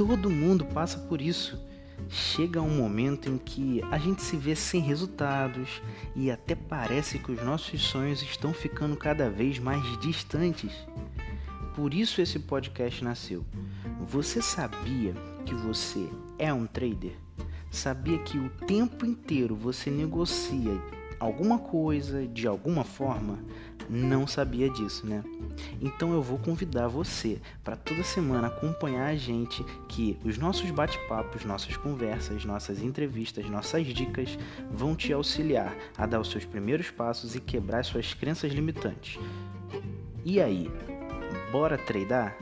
todo mundo passa por isso. Chega um momento em que a gente se vê sem resultados e até parece que os nossos sonhos estão ficando cada vez mais distantes. Por isso esse podcast nasceu. Você sabia que você é um trader? Sabia que o tempo inteiro você negocia alguma coisa de alguma forma? Não sabia disso, né? Então eu vou convidar você para toda semana acompanhar a gente que os nossos bate-papos, nossas conversas, nossas entrevistas, nossas dicas vão te auxiliar a dar os seus primeiros passos e quebrar suas crenças limitantes. E aí, bora treinar?